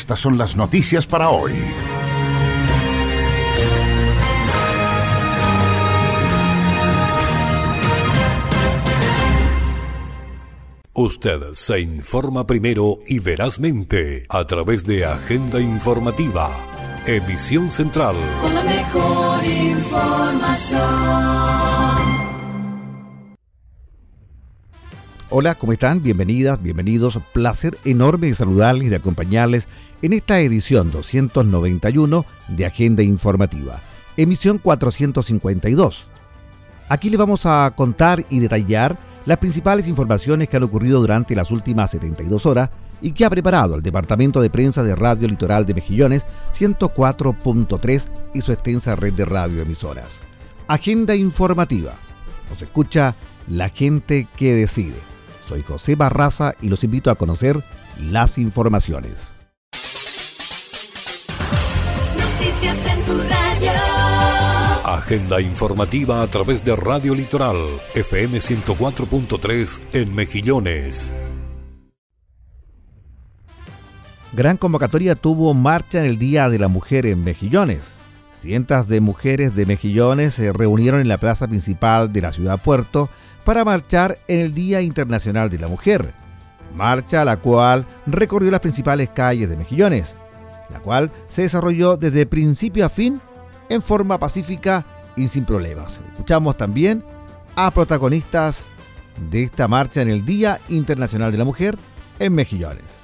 Estas son las noticias para hoy. Usted se informa primero y verazmente a través de Agenda Informativa Emisión Central. Con la mejor información. Hola, ¿cómo están? Bienvenidas, bienvenidos. Placer enorme de saludarles y de acompañarles en esta edición 291 de Agenda Informativa, emisión 452. Aquí le vamos a contar y detallar las principales informaciones que han ocurrido durante las últimas 72 horas y que ha preparado el Departamento de Prensa de Radio Litoral de Mejillones 104.3 y su extensa red de radioemisoras. Agenda informativa. Nos escucha la gente que decide. Soy José Barraza y los invito a conocer las informaciones. Noticias en tu radio. Agenda informativa a través de Radio Litoral, FM 104.3 en Mejillones. Gran convocatoria tuvo marcha en el Día de la Mujer en Mejillones. Cientos de mujeres de Mejillones se reunieron en la plaza principal de la ciudad Puerto para marchar en el Día Internacional de la Mujer. Marcha la cual recorrió las principales calles de Mejillones, la cual se desarrolló desde principio a fin en forma pacífica y sin problemas. Escuchamos también a protagonistas de esta marcha en el Día Internacional de la Mujer en Mejillones.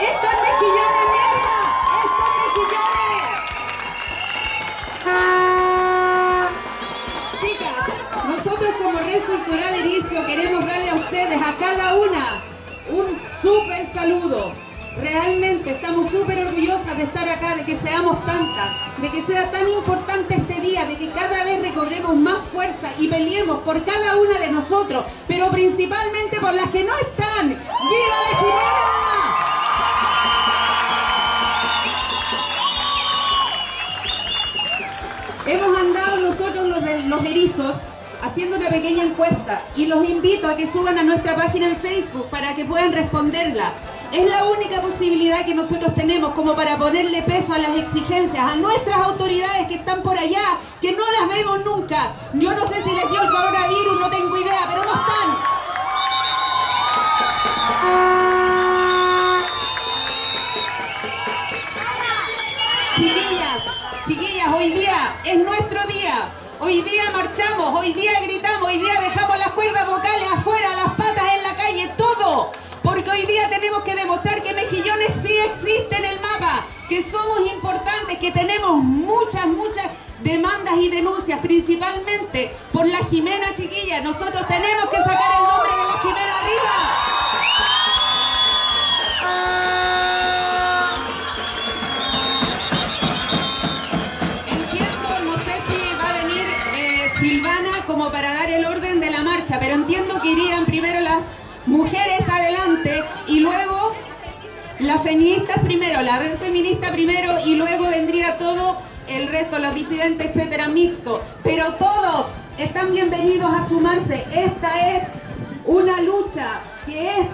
Esto es Mejillones, mierda. Esto es Mejillones. Chicas, nosotros como Red Cultural Erizo queremos darle a ustedes, a cada una, un súper saludo. Realmente estamos súper orgullosas de estar acá, de que seamos tantas, de que sea tan importante este día, de que cada vez recobremos más fuerza y peleemos por cada una de nosotros, pero principalmente por las que no están. ¡Viva de Jimena! Hemos andado nosotros los, erizos haciendo una pequeña encuesta y los invito a que suban a nuestra página en Facebook para que puedan responderla. Es la única posibilidad que nosotros tenemos como para ponerle peso a las exigencias a nuestras autoridades que están por allá, que no las vemos nunca. Yo no sé si les dio el coronavirus, no tengo idea, pero no están. Chiquillas, hoy día es nuestro día. Hoy día marchamos, hoy día gritamos, hoy día dejamos las cuerdas vocales afuera, las patas en la calle, todo. Porque hoy día tenemos que demostrar que Mejillones sí existe en el mapa, que somos importantes, que tenemos muchas, muchas demandas y denuncias, principalmente por la Jimena chiquilla. Nosotros tenemos que sacar el nombre de la Jimena arriba. Pero entiendo que irían primero las mujeres adelante y luego las feministas primero, la red feminista primero y luego vendría todo el resto, los disidentes, etcétera, mixto. Pero todos están bienvenidos a sumarse. Esta es una lucha que es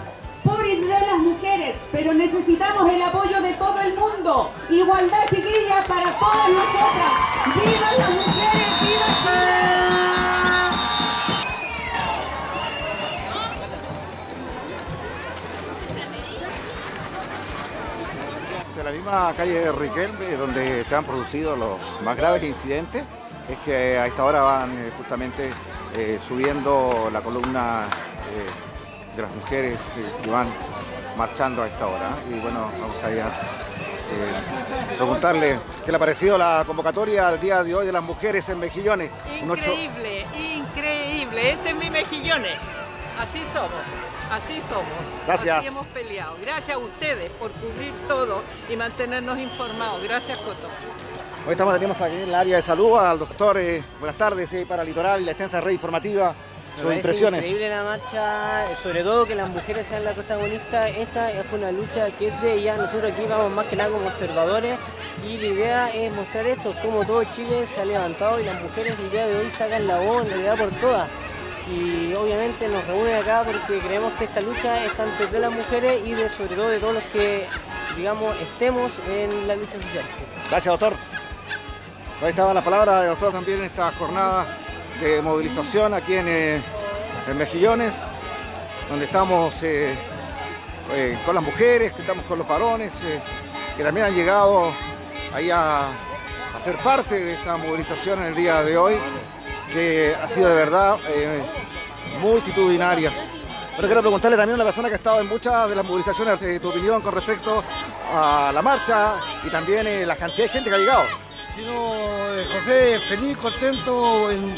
por y de las mujeres, pero necesitamos el apoyo de todo el mundo. Igualdad, chiquillas, para todas nosotras. ¡Viva las la misma calle Riquelme, donde se han producido los más graves incidentes, es que a esta hora van eh, justamente eh, subiendo la columna eh, de las mujeres que van marchando a esta hora. Y bueno, vamos a ir a preguntarle qué le ha parecido la convocatoria al día de hoy de las mujeres en Mejillones. Increíble, increíble. Este es mi Mejillones. Así somos, así somos. Gracias. Así hemos peleado. Gracias a ustedes por cubrir todo y mantenernos informados. Gracias, Coto. Hoy estamos tenemos aquí en el área de salud al doctor. eh, buenas tardes eh, para Litoral y la extensa red informativa. Sus impresiones. increíble la marcha, eh, sobre todo que las mujeres sean las protagonistas. Esta es una lucha que es de ellas. Nosotros aquí vamos más que nada como observadores y la idea es mostrar esto, cómo todo Chile se ha levantado y las mujeres el día de hoy sacan la voz en realidad por todas. Y obviamente nos reúnen acá porque creemos que esta lucha es tanto de las mujeres y de sobre todo de todos los que, digamos, estemos en la lucha social. Gracias, doctor. Ahí estaba la palabra del doctor también en esta jornada de movilización aquí en, eh, en Mejillones, donde estamos eh, eh, con las mujeres, que estamos con los varones, que también han llegado ahí a, a ser parte de esta movilización en el día de hoy, que ha sido de verdad eh, multitudinaria. Pero quiero preguntarle también a una persona que ha estado en muchas de las movilizaciones, eh, tu opinión con respecto a la marcha y también eh, la cantidad de gente que ha llegado. Sino, eh, José, feliz, contento en,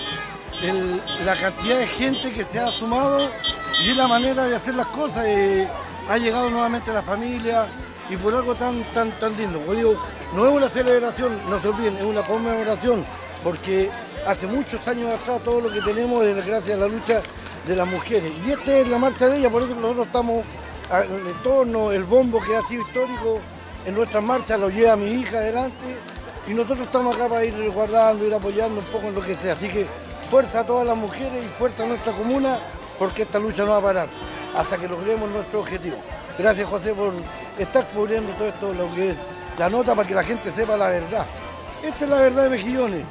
la cantidad de gente que se ha sumado y la manera de hacer las cosas. ha llegado nuevamente la familia y por algo tan, tan, tan lindo. Como digo, no es una celebración, no se olviden, es una conmemoración, porque hace muchos años atrás todo lo que tenemos es gracias a la lucha de las mujeres. Y esta es la marcha de ella, por eso nosotros estamos a- en el entorno, el bombo que ha sido histórico en nuestras marchas lo lleva mi hija adelante y nosotros estamos acá para ir resguardando, ir apoyando un poco en lo que sea. Así que fuerza a todas las mujeres y fuerza a nuestra comuna porque esta lucha no va a parar hasta que logremos nuestro objetivo. Gracias José por estar cubriendo todo esto, lo que es la nota para que la gente sepa la verdad. Esta es la verdad de Mejillones.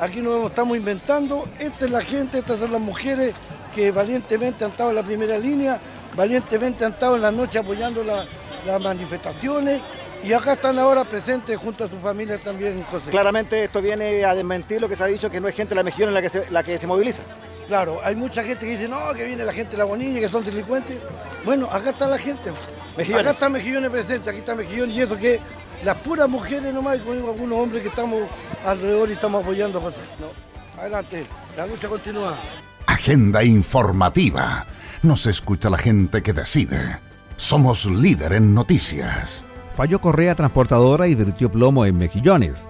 Aquí no estamos inventando, esta es la gente, estas son las mujeres que valientemente han estado en la primera línea, valientemente han estado en la noche apoyando la- las manifestaciones y acá están ahora presentes junto a su familia también, José. Claramente esto viene a desmentir lo que se ha dicho, que no es gente de la Mejillones la que se, la que se moviliza. Claro, hay mucha gente que dice, no, que viene la gente de la Bonilla, que son delincuentes. Bueno, acá está la gente. Mejillones. Acá está Mejillones presente, aquí está Mejillones y eso que las puras mujeres nomás y con algunos hombres que estamos alrededor y estamos apoyando a José. No, adelante, la lucha continúa. Agenda informativa. Nos escucha la gente que decide. Somos líder en noticias. Falló Correa Transportadora y vertió plomo en Mejillones.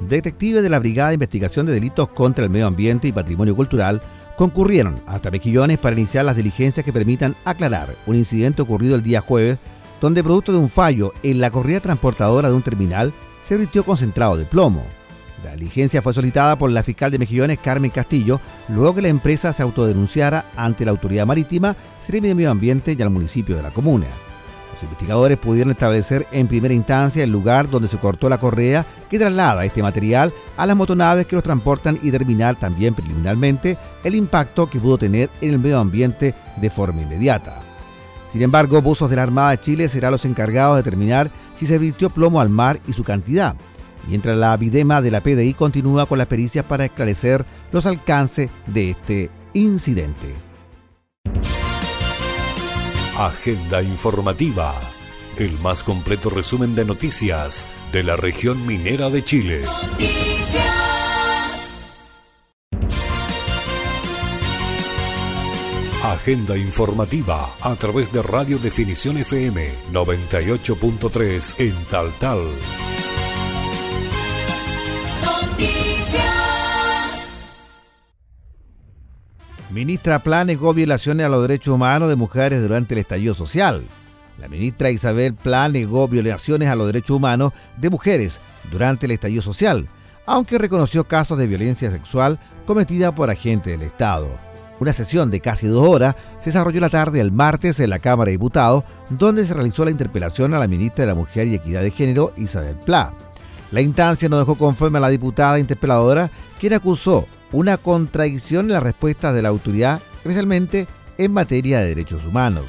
Detectives de la Brigada de Investigación de Delitos contra el Medio Ambiente y Patrimonio Cultural concurrieron hasta Mejillones para iniciar las diligencias que permitan aclarar un incidente ocurrido el día jueves, donde producto de un fallo en la corrida transportadora de un terminal se vertió concentrado de plomo. La diligencia fue solicitada por la fiscal de Mejillones, Carmen Castillo, luego que la empresa se autodenunciara ante la autoridad marítima, Seremi de Medio Ambiente y al municipio de la comuna. Los investigadores pudieron establecer en primera instancia el lugar donde se cortó la correa que traslada este material a las motonaves que los transportan y determinar también preliminarmente el impacto que pudo tener en el medio ambiente de forma inmediata. Sin embargo, buzos de la Armada de Chile serán los encargados de determinar si se virtió plomo al mar y su cantidad, mientras la Videma de la PDI continúa con las pericias para esclarecer los alcances de este incidente. Agenda informativa. El más completo resumen de noticias de la región minera de Chile. Agenda informativa a través de Radio Definición FM 98.3 en Taltal. Noticias. Ministra Pla negó violaciones a los derechos humanos de mujeres durante el estallido social. La ministra Isabel Pla negó violaciones a los derechos humanos de mujeres durante el estallido social, aunque reconoció casos de violencia sexual cometida por agentes del Estado. Una sesión de casi dos horas se desarrolló la tarde del martes en la Cámara de Diputados, donde se realizó la interpelación a la ministra de la Mujer y Equidad de Género, Isabel Pla. La instancia no dejó conforme a la diputada interpeladora, quien acusó una contradicción en las respuestas de la autoridad, especialmente en materia de derechos humanos.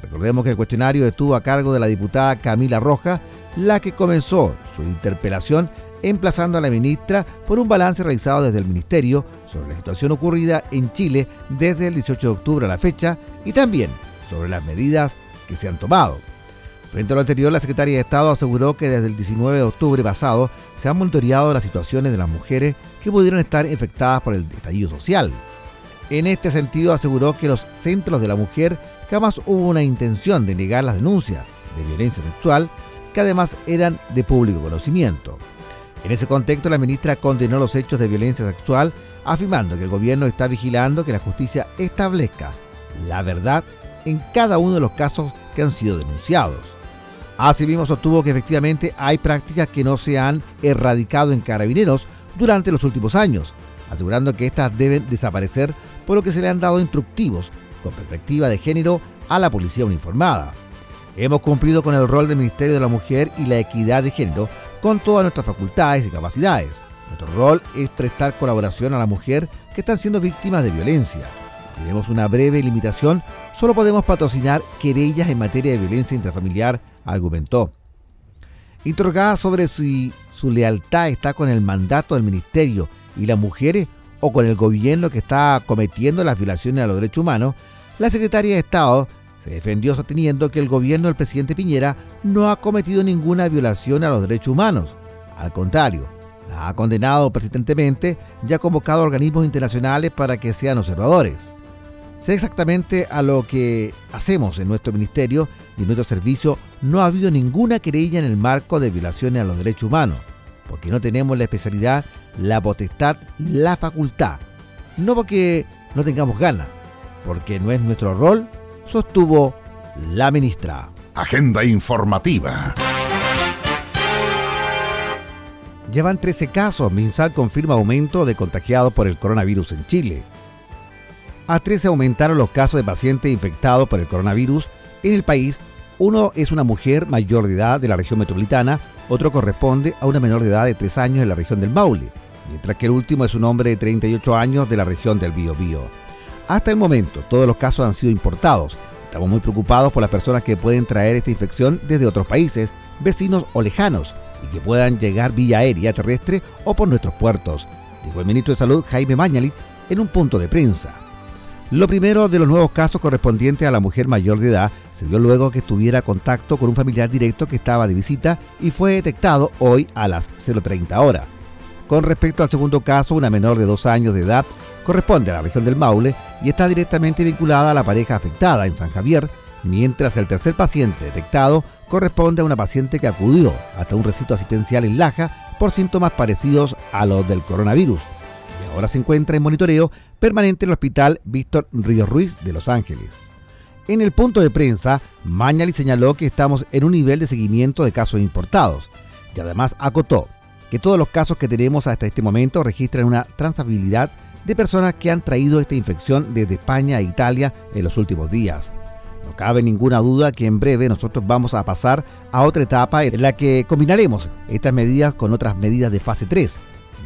Recordemos que el cuestionario estuvo a cargo de la diputada Camila Roja, la que comenzó su interpelación emplazando a la ministra por un balance realizado desde el Ministerio sobre la situación ocurrida en Chile desde el 18 de octubre a la fecha y también sobre las medidas que se han tomado. Frente a lo anterior, la secretaria de Estado aseguró que desde el 19 de octubre pasado se han monitoreado las situaciones de las mujeres que pudieron estar infectadas por el estallido social. En este sentido, aseguró que los centros de la mujer jamás hubo una intención de negar las denuncias de violencia sexual, que además eran de público conocimiento. En ese contexto, la ministra condenó los hechos de violencia sexual, afirmando que el gobierno está vigilando que la justicia establezca la verdad en cada uno de los casos que han sido denunciados. Asimismo, sostuvo que efectivamente hay prácticas que no se han erradicado en carabineros durante los últimos años, asegurando que éstas deben desaparecer por lo que se le han dado instructivos con perspectiva de género a la policía uniformada. Hemos cumplido con el rol del Ministerio de la Mujer y la Equidad de Género con todas nuestras facultades y capacidades. Nuestro rol es prestar colaboración a la mujer que están siendo víctimas de violencia. Tenemos una breve limitación, solo podemos patrocinar querellas en materia de violencia intrafamiliar, argumentó. Interrogada sobre si su lealtad está con el mandato del ministerio y las mujeres o con el gobierno que está cometiendo las violaciones a los derechos humanos, la secretaria de Estado se defendió sosteniendo que el gobierno del presidente Piñera no ha cometido ninguna violación a los derechos humanos. Al contrario, la ha condenado persistentemente y ha convocado organismos internacionales para que sean observadores. Sé exactamente a lo que hacemos en nuestro ministerio y en nuestro servicio no ha habido ninguna querella en el marco de violaciones a los derechos humanos, porque no tenemos la especialidad, la potestad, la facultad. No porque no tengamos ganas, porque no es nuestro rol, sostuvo la ministra. Agenda informativa. Llevan 13 casos. Minsal confirma aumento de contagiados por el coronavirus en Chile. A 13 aumentaron los casos de pacientes infectados por el coronavirus en el país. Uno es una mujer mayor de edad de la región metropolitana, otro corresponde a una menor de edad de 3 años en la región del Maule, mientras que el último es un hombre de 38 años de la región del Biobío. Hasta el momento, todos los casos han sido importados. Estamos muy preocupados por las personas que pueden traer esta infección desde otros países, vecinos o lejanos, y que puedan llegar vía aérea, terrestre o por nuestros puertos, dijo el ministro de Salud Jaime Mañalit en un punto de prensa. Lo primero de los nuevos casos correspondientes a la mujer mayor de edad se dio luego que estuviera contacto con un familiar directo que estaba de visita y fue detectado hoy a las 0.30 horas. Con respecto al segundo caso, una menor de dos años de edad corresponde a la región del Maule y está directamente vinculada a la pareja afectada en San Javier, mientras el tercer paciente detectado corresponde a una paciente que acudió hasta un recinto asistencial en Laja por síntomas parecidos a los del coronavirus y ahora se encuentra en monitoreo permanente en el Hospital Víctor Ríos Ruiz de Los Ángeles. En el punto de prensa, Mañali señaló que estamos en un nivel de seguimiento de casos importados y además acotó que todos los casos que tenemos hasta este momento registran una transabilidad de personas que han traído esta infección desde España e Italia en los últimos días. No cabe ninguna duda que en breve nosotros vamos a pasar a otra etapa en la que combinaremos estas medidas con otras medidas de fase 3.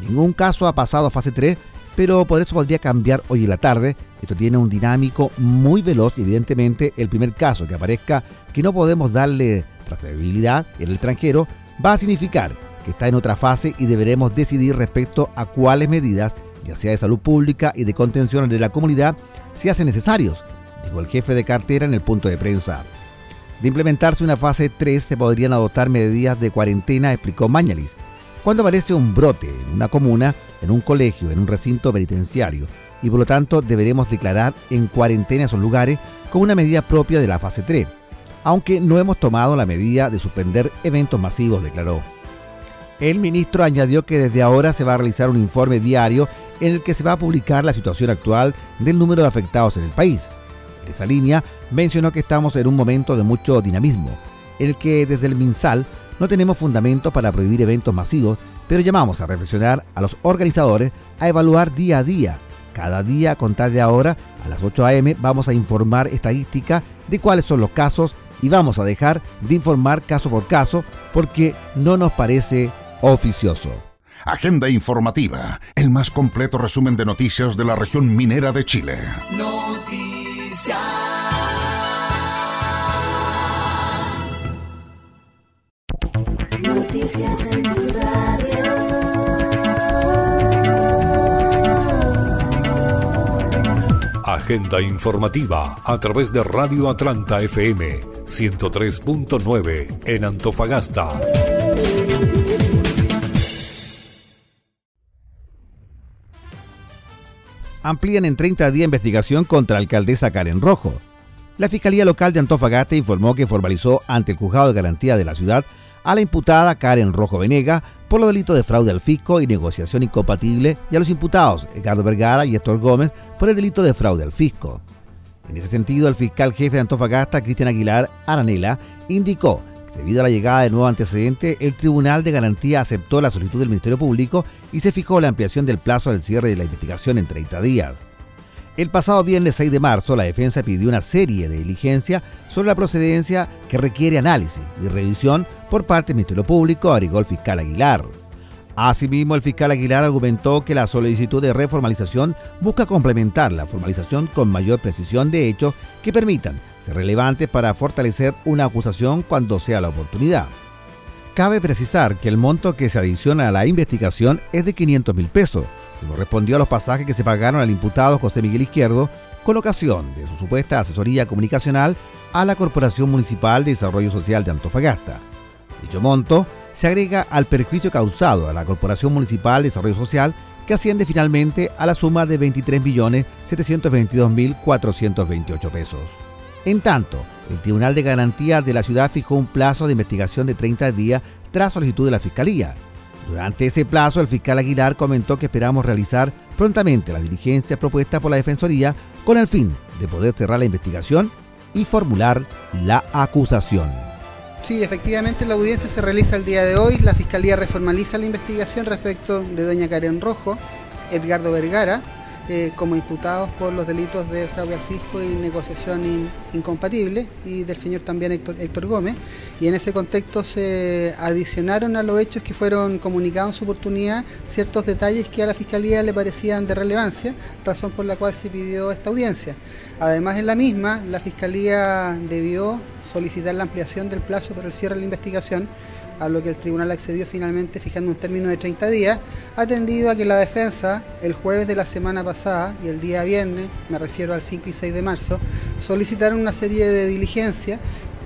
Ningún caso ha pasado a fase 3 pero por eso podría cambiar hoy en la tarde. Esto tiene un dinámico muy veloz y evidentemente el primer caso que aparezca que no podemos darle trazabilidad en el extranjero va a significar que está en otra fase y deberemos decidir respecto a cuáles medidas, ya sea de salud pública y de contención de la comunidad, se hacen necesarios, dijo el jefe de cartera en el punto de prensa. De implementarse una fase 3 se podrían adoptar medidas de cuarentena, explicó Mañalis. Cuando aparece un brote en una comuna, en un colegio, en un recinto penitenciario, y por lo tanto deberemos declarar en cuarentena esos lugares como una medida propia de la fase 3, aunque no hemos tomado la medida de suspender eventos masivos, declaró. El ministro añadió que desde ahora se va a realizar un informe diario en el que se va a publicar la situación actual del número de afectados en el país. En esa línea, mencionó que estamos en un momento de mucho dinamismo, en el que desde el MinSal no tenemos fundamentos para prohibir eventos masivos, pero llamamos a reflexionar a los organizadores a evaluar día a día. Cada día, a contar de ahora, a las 8 a.m., vamos a informar estadística de cuáles son los casos y vamos a dejar de informar caso por caso porque no nos parece oficioso. Agenda informativa, el más completo resumen de noticias de la región minera de Chile. Noticias. Noticias radio. Agenda informativa a través de Radio Atlanta FM 103.9 en Antofagasta. Amplían en 30 días investigación contra alcaldesa Karen Rojo. La Fiscalía Local de Antofagasta informó que formalizó ante el Juzgado de Garantía de la ciudad a la imputada Karen Rojo Venega por los delitos de fraude al fisco y negociación incompatible y a los imputados Edgardo Vergara y Héctor Gómez por el delito de fraude al fisco. En ese sentido, el fiscal jefe de Antofagasta, Cristian Aguilar Aranela, indicó debido a la llegada de nuevo antecedente, el Tribunal de Garantía aceptó la solicitud del Ministerio Público y se fijó la ampliación del plazo del cierre de la investigación en 30 días. El pasado viernes 6 de marzo, la defensa pidió una serie de diligencias sobre la procedencia que requiere análisis y revisión por parte del Ministerio Público, agregó el fiscal Aguilar. Asimismo, el fiscal Aguilar argumentó que la solicitud de reformalización busca complementar la formalización con mayor precisión de hechos que permitan ser relevantes para fortalecer una acusación cuando sea la oportunidad. Cabe precisar que el monto que se adiciona a la investigación es de 500 mil pesos, que correspondió a los pasajes que se pagaron al imputado José Miguel Izquierdo con ocasión de su supuesta asesoría comunicacional a la Corporación Municipal de Desarrollo Social de Antofagasta. Dicho monto se agrega al perjuicio causado a la Corporación Municipal de Desarrollo Social que asciende finalmente a la suma de 23.722.428 pesos. En tanto, el Tribunal de Garantía de la ciudad fijó un plazo de investigación de 30 días tras solicitud de la Fiscalía. Durante ese plazo, el fiscal Aguilar comentó que esperamos realizar prontamente las diligencias propuestas por la Defensoría con el fin de poder cerrar la investigación y formular la acusación. Sí, efectivamente la audiencia se realiza el día de hoy. La Fiscalía reformaliza la investigación respecto de doña Karen Rojo, Edgardo Vergara, eh, como imputados por los delitos de fraude al fisco y negociación in- incompatible, y del señor también Héctor, Héctor Gómez. Y en ese contexto se adicionaron a los hechos que fueron comunicados en su oportunidad ciertos detalles que a la Fiscalía le parecían de relevancia, razón por la cual se pidió esta audiencia. Además, en la misma, la Fiscalía debió solicitar la ampliación del plazo para el cierre de la investigación, a lo que el tribunal accedió finalmente fijando un término de 30 días, atendido a que la defensa el jueves de la semana pasada y el día viernes, me refiero al 5 y 6 de marzo, solicitaron una serie de diligencias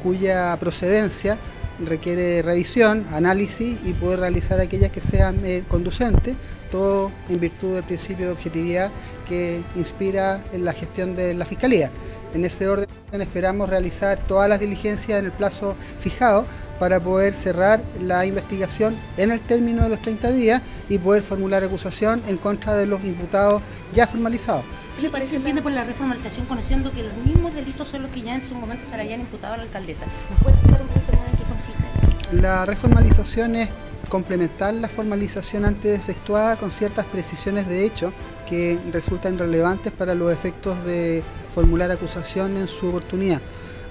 cuya procedencia requiere revisión, análisis y poder realizar aquellas que sean eh, conducentes, todo en virtud del principio de objetividad que inspira en la gestión de la Fiscalía. En ese orden esperamos realizar todas las diligencias en el plazo fijado para poder cerrar la investigación en el término de los 30 días y poder formular acusación en contra de los imputados ya formalizados. ¿Qué le parece entiende por la reformalización conociendo que los mismos delitos son los que ya en su momento se le habían imputado a la alcaldesa? ¿Nos puede explicar un poquito más en qué consiste eso? La reformalización es complementar la formalización antes efectuada con ciertas precisiones de hecho que resultan relevantes para los efectos de formular acusación en su oportunidad,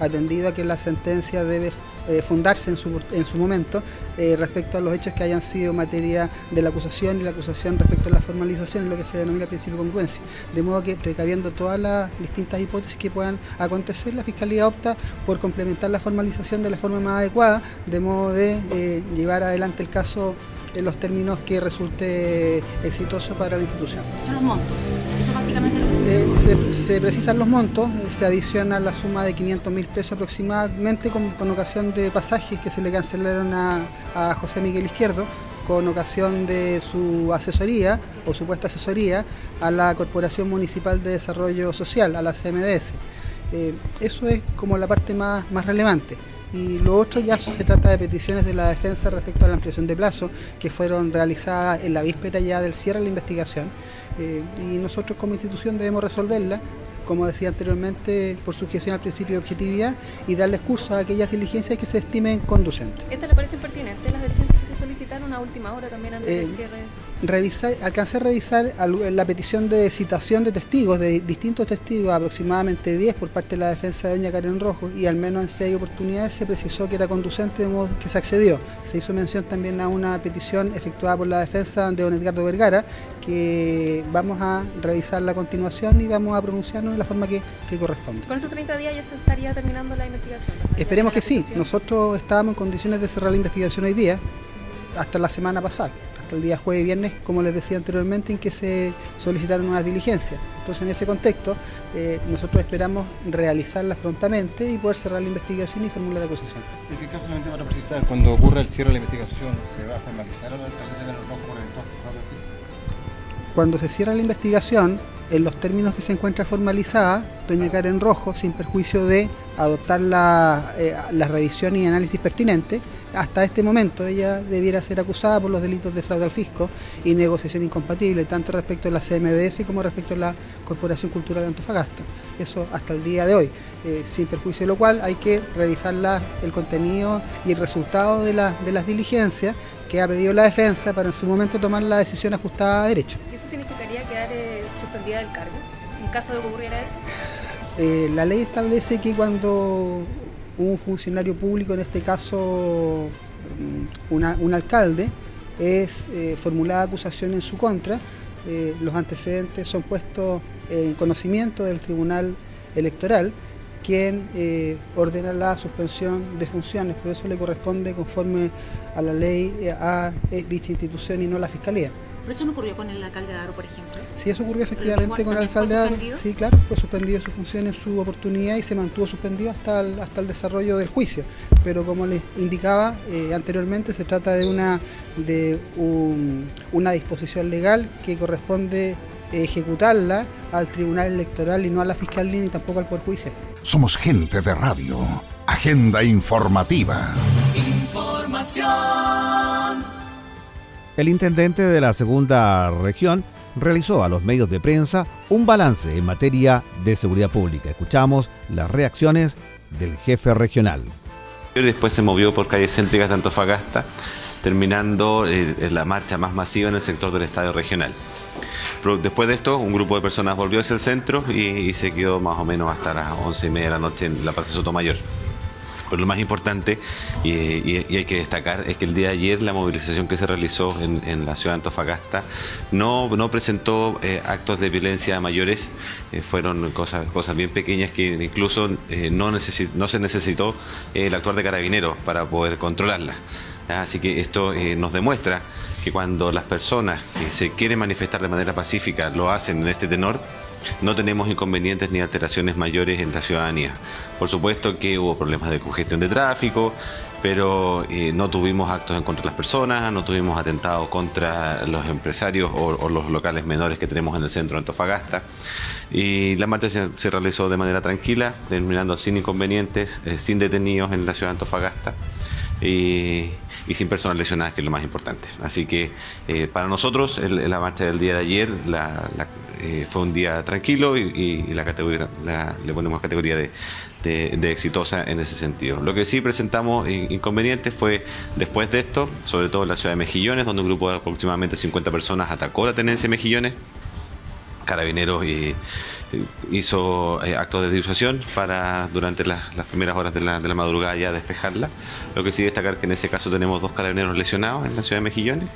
atendido a que la sentencia debe eh, fundarse en su, en su momento eh, respecto a los hechos que hayan sido materia de la acusación y la acusación respecto a la formalización, lo que se denomina principio de congruencia. De modo que, precaviendo todas las distintas hipótesis que puedan acontecer, la Fiscalía opta por complementar la formalización de la forma más adecuada, de modo de eh, llevar adelante el caso en los términos que resulte exitoso para la institución. Los montos. Se, precisan los montos, se adiciona la suma de 500 mil pesos aproximadamente con, ocasión de pasajes que se le cancelaron a, a José Miguel Izquierdo con ocasión de su asesoría o supuesta asesoría a la Corporación Municipal de Desarrollo Social, a la CMDS. Eh, eso es como la parte más, más relevante. Y lo otro ya se trata de peticiones de la defensa respecto a la ampliación de plazo que fueron realizadas en la víspera ya del cierre de la investigación. Eh, y nosotros como institución debemos resolverla, como decía anteriormente, por sujeción al principio de objetividad y darles curso a aquellas diligencias que se estimen conducentes. ¿Estas le parecen pertinentes las diligencias solicitaron a última hora también antes del Eh, cierre? revisar, alcancé a revisar la petición de citación de testigos, de distintos testigos, aproximadamente 10 por parte de la defensa de doña Karen Rojo, y al menos en seis oportunidades se precisó que era conducente, de modo que se accedió. Se hizo mención también a una petición efectuada por la defensa de don Edgardo Vergara, que vamos a revisarla a continuación y vamos a pronunciarnos de la forma que, que corresponde. Con esos 30 días ya se estaría terminando la investigación. Esperemos la que sí. Nosotros estábamos en condiciones de cerrar la investigación hoy día, hasta la semana pasada, hasta el día jueves y viernes, como les decía anteriormente, en que se solicitaron unas diligencias. Entonces, en ese contexto, eh, nosotros esperamos realizarlas prontamente y poder cerrar la investigación y formular la acusación. En qué caso, solamente para precisar, cuando ocurra el cierre de la investigación, ¿se va a formalizar o no el alcaldesa de los? Cuando se cierra la investigación, en los términos que se encuentra formalizada, doña Karen Rojo, sin perjuicio de adoptar la, eh, las revisiones y análisis pertinentes, hasta este momento ella debiera ser acusada por los delitos de fraude al fisco y negociación incompatible, tanto respecto a la CMDS como respecto a la Corporación Cultural de Antofagasta. Eso hasta el día de hoy. Eh, sin perjuicio de lo cual hay que revisar la- el contenido y el resultado de, la- de las diligencias que ha pedido la defensa para en su momento tomar la decisión ajustada a derecho. ¿Y eso significaría quedar eh, suspendida del cargo en caso de que ocurriera eso? Eh, la ley establece que cuando un funcionario público, en este caso mm, una- un alcalde, es eh, formulada acusación en su contra, eh, los antecedentes son puestos en conocimiento del Tribunal Electoral, quien eh, ordena la suspensión de funciones, por eso le corresponde conforme a la ley a dicha institución y no a la Fiscalía. Pero eso no ocurrió con el alcalde de Aro, por ejemplo. Sí, eso ocurrió efectivamente con el alcalde. Aro. suspendido? Sí, claro, fue suspendido su función en su oportunidad y se mantuvo suspendido hasta el, hasta el desarrollo del juicio. Pero como les indicaba eh, anteriormente, se trata de una de un- una disposición legal que corresponde ejecutarla al Tribunal Electoral y no a la Fiscalía ni tampoco al Poder Judicial. Somos gente de radio. Agenda informativa. Información. El intendente de la segunda región realizó a los medios de prensa un balance en materia de seguridad pública. Escuchamos las reacciones del jefe regional. Después se movió por calles céntricas de Antofagasta, terminando eh, la marcha más masiva en el sector del estadio regional. Después de esto, un grupo de personas volvió hacia el centro y, y se quedó más o menos hasta las once y media de la noche en la Plaza Sotomayor. Pero lo más importante, y, hay que destacar, es que el día de ayer la movilización que se realizó en, la ciudad de Antofagasta no, no presentó eh, actos de violencia mayores, eh, fueron cosas, cosas bien pequeñas que incluso eh, no, necesi- no se necesitó el actuar de carabineros para poder controlarla. ¿ya? Así que esto nos demuestra que cuando las personas que se quieren manifestar de manera pacífica lo hacen en este tenor, no tenemos inconvenientes ni alteraciones mayores en la ciudadanía. Por supuesto que hubo problemas de congestión de tráfico, pero eh, no tuvimos actos en contra de las personas, no tuvimos atentados contra los empresarios o, los locales menores que tenemos en el centro de Antofagasta. Y la marcha se, se realizó de manera tranquila, terminando sin inconvenientes, eh, sin detenidos en la ciudad de Antofagasta. Y, y sin personas lesionadas, que es lo más importante. Así que eh, para nosotros el- la marcha del día de ayer eh, fue un día tranquilo y, y- y la categoría, la- le ponemos categoría de, de- exitosa en ese sentido. Lo que sí presentamos in- inconvenientes fue después de esto, sobre todo en la ciudad de Mejillones, donde un grupo de aproximadamente 50 personas atacó la tenencia de Mejillones. Carabineros eh, hizo eh, actos de disuasión para durante las, primeras horas de la, de la madrugada ya despejarla. Lo que sí destacar que en ese caso tenemos dos carabineros lesionados en la ciudad de Mejillones.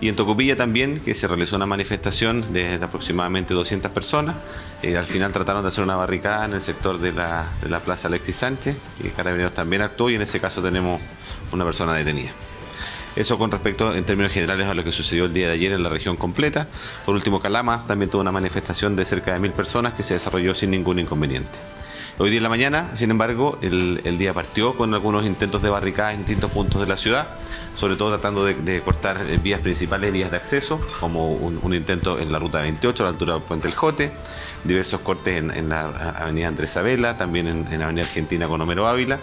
Y en Tocopilla también, que se realizó una manifestación de aproximadamente 200 personas. Eh, al final trataron de hacer una barricada en el sector de la, de la Plaza Alexis Sánchez. Y Carabineros también actuó y en ese caso tenemos una persona detenida. Eso con respecto, en términos generales, a lo que sucedió el día de ayer en la región completa. Por último, Calama también tuvo una manifestación de cerca de mil personas que se desarrolló sin ningún inconveniente. Hoy día en la mañana, sin embargo, el, día partió con algunos intentos de barricada en distintos puntos de la ciudad, sobre todo tratando de, de cortar eh, vías principales, vías de acceso, como un, intento en la ruta 28 a la altura del Puente El Jote, diversos cortes en, la avenida Andrés Sabela, también en, en la avenida Argentina con Homero Ávila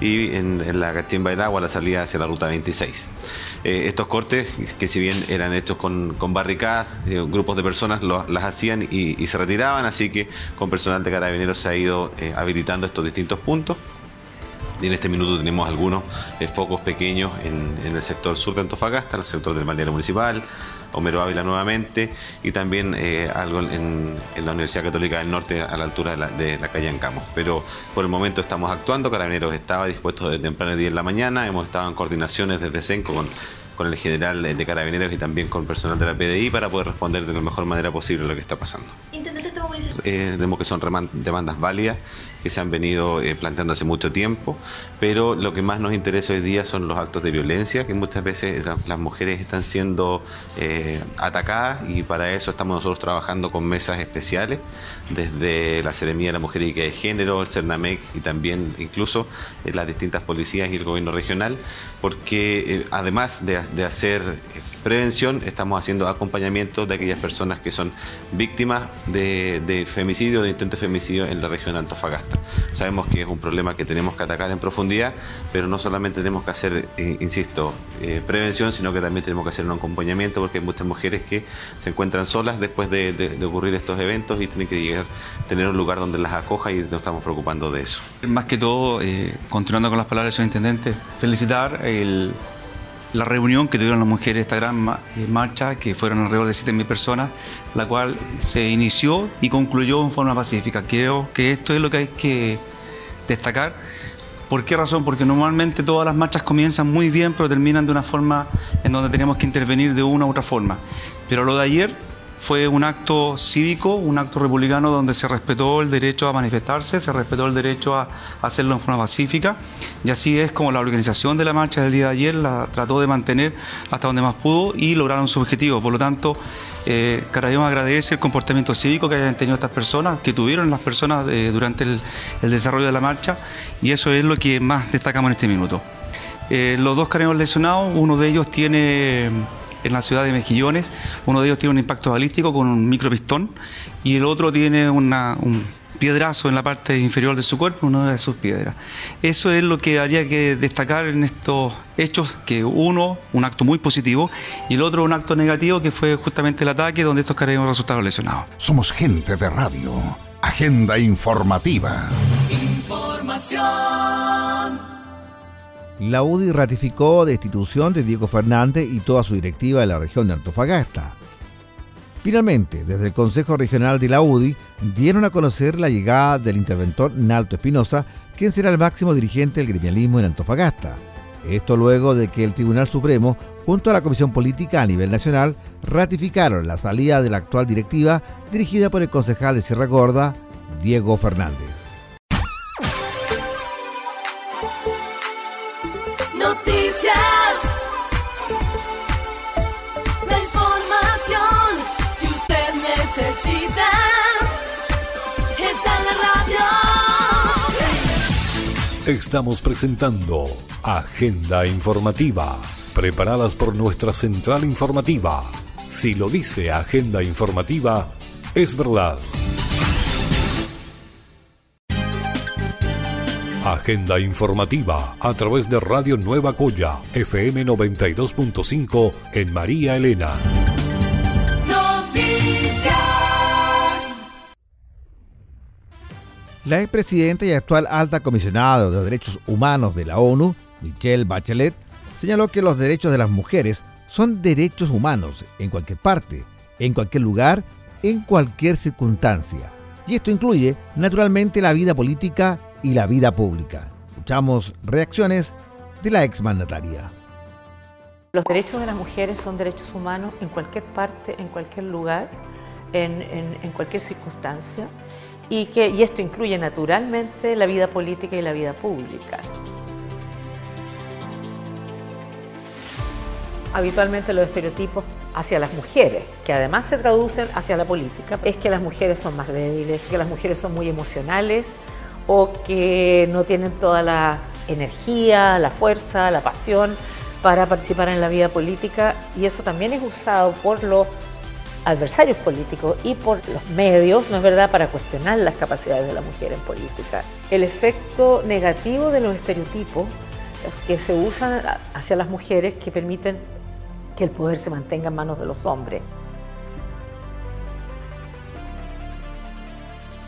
y en, la Cachimba del Agua la salida hacia la ruta 26. Eh, estos cortes, que si bien eran hechos con, con barricadas, eh, grupos de personas las hacían y, se retiraban, así que con personal de carabineros se ha ido eh, habilitando estos distintos puntos. Y en este minuto tenemos algunos focos pequeños en, en el sector sur de Antofagasta, en el sector del balneario municipal, Homero Ávila nuevamente y también eh, algo en, en la Universidad Católica del Norte a la altura de la, de la calle Ancamos. Pero por el momento estamos actuando, Carabineros estaba dispuesto desde temprano el día en la mañana, hemos estado en coordinaciones desde CENCO con, con el general de Carabineros y también con personal de la PDI para poder responder de la mejor manera posible a lo que está pasando. Intendente, movilización. Eh, vemos que son demandas válidas que se han venido eh, planteando hace mucho tiempo, pero lo que más nos interesa hoy día son los actos de violencia, que muchas veces la- las mujeres están siendo eh, atacadas y para eso estamos nosotros trabajando con mesas especiales, desde la Seremía de la Mujer y Equidad de Género, el CERNAMEC y también incluso eh, las distintas policías y el gobierno regional, porque además de, hacer prevención, estamos haciendo acompañamiento de aquellas personas que son víctimas de, de femicidio, de intento de femicidio en la región de Antofagasta. Sabemos que es un problema que tenemos que atacar en profundidad, pero no solamente tenemos que hacer, eh, insisto, eh, prevención, sino que también tenemos que hacer un acompañamiento porque hay muchas mujeres que se encuentran solas después de, ocurrir estos eventos y tienen que llegar, tener un lugar donde las acoja y nos estamos preocupando de eso. Más que todo, eh, continuando con las palabras del intendente, felicitar el- la reunión que tuvieron las mujeres, esta gran eh, marcha, que fueron alrededor de 7.000 personas, la cual se inició y concluyó en forma pacífica. Creo que esto es lo que hay que destacar. ¿Por qué razón? Porque normalmente todas las marchas comienzan muy bien, pero terminan de una forma en donde tenemos que intervenir de una u otra forma. Pero lo de ayer fue un acto cívico, un acto republicano donde se respetó el derecho a manifestarse, se respetó el derecho a hacerlo en forma pacífica y así es como la organización de la marcha del día de ayer la trató de mantener hasta donde más pudo y lograron su objetivo. Por lo tanto, eh, Carayón agradece el comportamiento cívico que hayan tenido estas personas, que tuvieron las personas eh, durante el, desarrollo de la marcha y eso es lo que más destacamos en este minuto. Eh, los dos carabineros lesionados, uno de ellos tiene en la ciudad de Mejillones, uno de ellos tiene un impacto balístico con un micropistón y el otro tiene una- un piedrazo en la parte inferior de su cuerpo, una de sus piedras. Eso es lo que habría que destacar en estos hechos, que uno, un acto muy positivo, y el otro, un acto negativo, que fue justamente el ataque donde estos carabineros resultaron lesionados. Somos gente de radio. Agenda informativa. Información. La UDI ratificó destitución de Diego Fernández y toda su directiva de la región de Antofagasta. Finalmente, desde el Consejo Regional de la UDI dieron a conocer la llegada del interventor Nalto Espinosa, quien será el máximo dirigente del gremialismo en Antofagasta. Esto luego de que el Tribunal Supremo, junto a la Comisión Política a nivel nacional, ratificaron la salida de la actual directiva dirigida por el concejal de Sierra Gorda, Diego Fernández. Estamos presentando Agenda Informativa, preparadas por nuestra central informativa. Si lo dice Agenda Informativa, es verdad. Agenda Informativa a través de Radio Nueva Coya, FM 92.5 en María Elena. La expresidenta y actual alta comisionada de Derechos Humanos de la ONU, Michelle Bachelet, señaló que los derechos de las mujeres son derechos humanos en cualquier parte, en cualquier lugar, en cualquier circunstancia. Y esto incluye, naturalmente, la vida política y la vida pública. Escuchamos reacciones de la exmandataria. Los derechos de las mujeres son derechos humanos en cualquier parte, en cualquier lugar, en, en- en cualquier circunstancia, y, que, esto incluye naturalmente la vida política y la vida pública. Habitualmente los estereotipos hacia las mujeres, que además se traducen hacia la política, es que las mujeres son más débiles, que las mujeres son muy emocionales o que no tienen toda la energía, la fuerza, la pasión para participar en la vida política y eso también es usado por los adversarios políticos y por los medios, ¿no es verdad?, para cuestionar las capacidades de la mujer en política. El efecto negativo de los estereotipos que se usan hacia las mujeres que permiten que el poder se mantenga en manos de los hombres.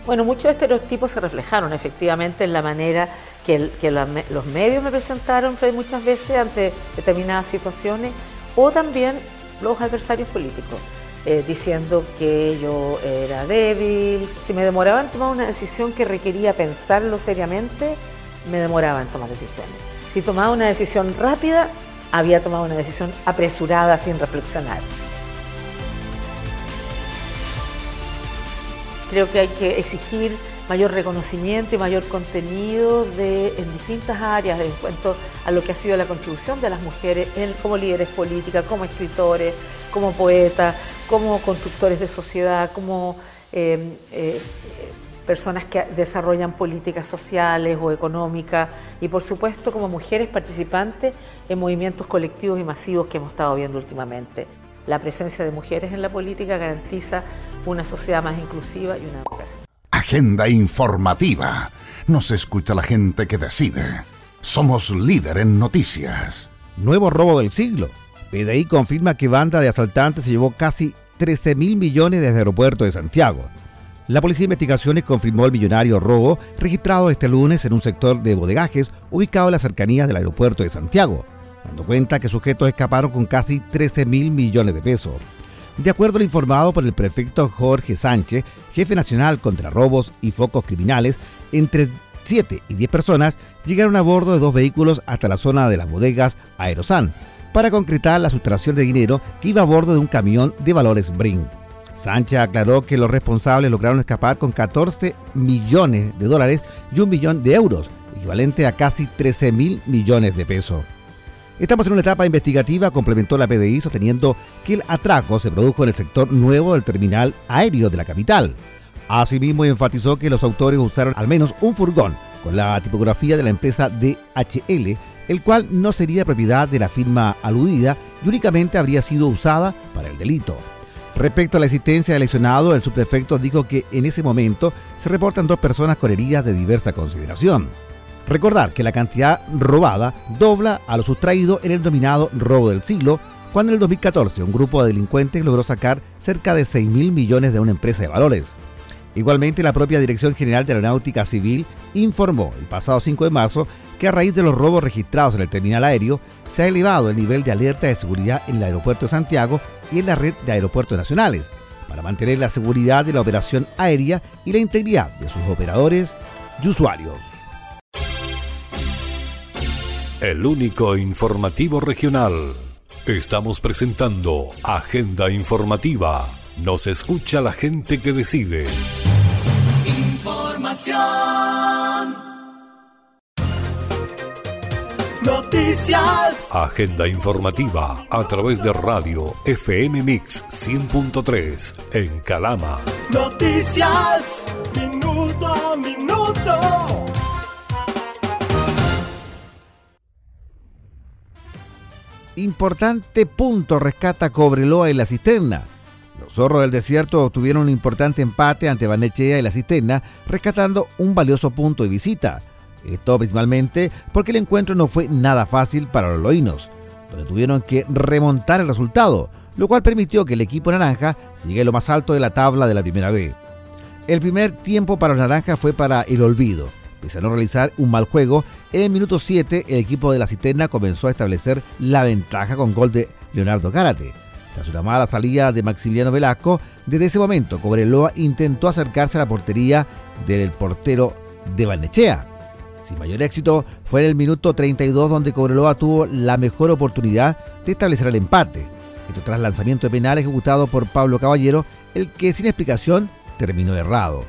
Bueno, muchos estereotipos se reflejaron efectivamente en la manera que, los medios me presentaron muchas veces ante determinadas situaciones o también los adversarios políticos, eh, diciendo que yo era débil. Si me demoraba en tomar una decisión que requería pensarlo seriamente, me demoraba en tomar decisiones. Si tomaba una decisión rápida, había tomado una decisión apresurada sin reflexionar. Creo que hay que exigir mayor reconocimiento y mayor contenido de, en distintas áreas en cuanto a lo que ha sido la contribución de las mujeres como líderes políticas, como escritores, como poetas, como constructores de sociedad, como eh, eh, personas que desarrollan políticas sociales o económicas y por supuesto como mujeres participantes en movimientos colectivos y masivos que hemos estado viendo últimamente. La presencia de mujeres en la política garantiza una sociedad más inclusiva y una democracia. Agenda informativa. Nos escucha la gente que decide. Somos líder en noticias. Nuevo robo del siglo. PDI confirma que banda de asaltantes se llevó casi 13 mil millones desde el aeropuerto de Santiago. La Policía de Investigaciones confirmó el millonario robo registrado este lunes en un sector de bodegajes ubicado en las cercanías del aeropuerto de Santiago, dando cuenta que sujetos escaparon con casi 13 mil millones de pesos. De acuerdo a lo informado por el prefecto Jorge Sánchez, jefe nacional contra robos y focos criminales, entre 7 y 10 personas llegaron a bordo de dos vehículos hasta la zona de las bodegas Aerosan para concretar la sustracción de dinero que iba a bordo de un camión de valores Brin. Sánchez aclaró que los responsables lograron escapar con 14 millones de dólares y un millón de euros, equivalente a casi 13 mil millones de pesos. Estamos en una etapa investigativa, complementó la PDI, sosteniendo que el atraco se produjo en el sector nuevo del terminal aéreo de la capital. Asimismo, enfatizó que los autores usaron al menos un furgón con la tipografía de la empresa DHL, el cual no sería propiedad de la firma aludida y únicamente habría sido usada para el delito. Respecto a la existencia del lesionado, el subprefecto dijo que en ese momento se reportan dos personas con heridas de diversa consideración. Recordar que la cantidad robada dobla a lo sustraído en el dominado robo del siglo, cuando en el 2014 un grupo de delincuentes logró sacar cerca de 6 mil millones de una empresa de valores. Igualmente, la propia Dirección General de Aeronáutica Civil informó el pasado 5 de marzo que a raíz de los robos registrados en el terminal aéreo, se ha elevado el nivel de alerta de seguridad en el aeropuerto de Santiago y en la red de aeropuertos nacionales, para mantener la seguridad de la operación aérea y la integridad de sus operadores y usuarios. El único informativo regional. Estamos presentando Agenda Informativa. Nos escucha la gente que decide. Información. Noticias. Agenda Informativa a través de radio FM Mix 100.3 en Calama. Noticias. Minuto a minuto. Importante punto rescata Cobreloa y la cisterna. Los zorros del desierto obtuvieron un importante empate ante Banechea y la cisterna, rescatando un valioso punto de visita. Esto principalmente porque el encuentro no fue nada fácil para los loínos, donde tuvieron que remontar el resultado, lo cual permitió que el equipo naranja siga lo más alto de la tabla de la primera B. El primer tiempo para los naranjas fue para el olvido. Pese a no realizar un mal juego, en el minuto 7 el equipo de la cisterna comenzó a establecer la ventaja con gol de Leonardo Gárate. Tras una mala salida de Maximiliano Velasco, desde ese momento Cobreloa intentó acercarse a la portería del portero de Barnechea. Sin mayor éxito, fue en el minuto 32 donde Cobreloa tuvo la mejor oportunidad de establecer el empate. Esto tras lanzamiento de penal ejecutado por Pablo Caballero, el que sin explicación terminó errado.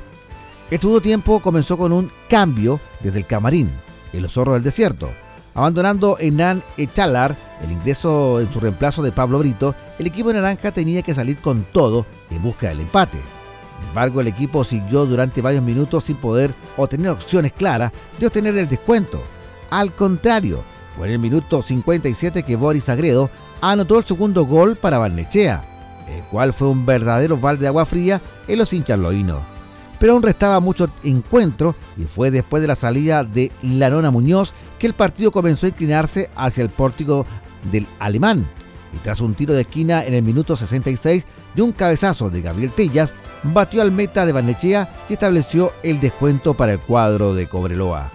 El segundo tiempo comenzó con un cambio desde el camarín, en los zorros del desierto. Abandonando Enan Echalar, el ingreso en su reemplazo de Pablo Brito, el equipo naranja tenía que salir con todo en busca del empate. Sin embargo, el equipo siguió durante varios minutos sin poder obtener opciones claras de obtener el descuento. Al contrario, fue en el minuto 57 que Boris Agredo anotó el segundo gol para Barnechea, el cual fue un verdadero balde de agua fría en los hinchas loínos. Pero aún restaba mucho encuentro y fue después de la salida de Lanona Muñoz que el partido comenzó a inclinarse hacia el pórtico del alemán. Y tras un tiro de esquina en el minuto 66 de un cabezazo de Gabriel Tellas, batió al meta de Barnechea y estableció el descuento para el cuadro de Cobreloa.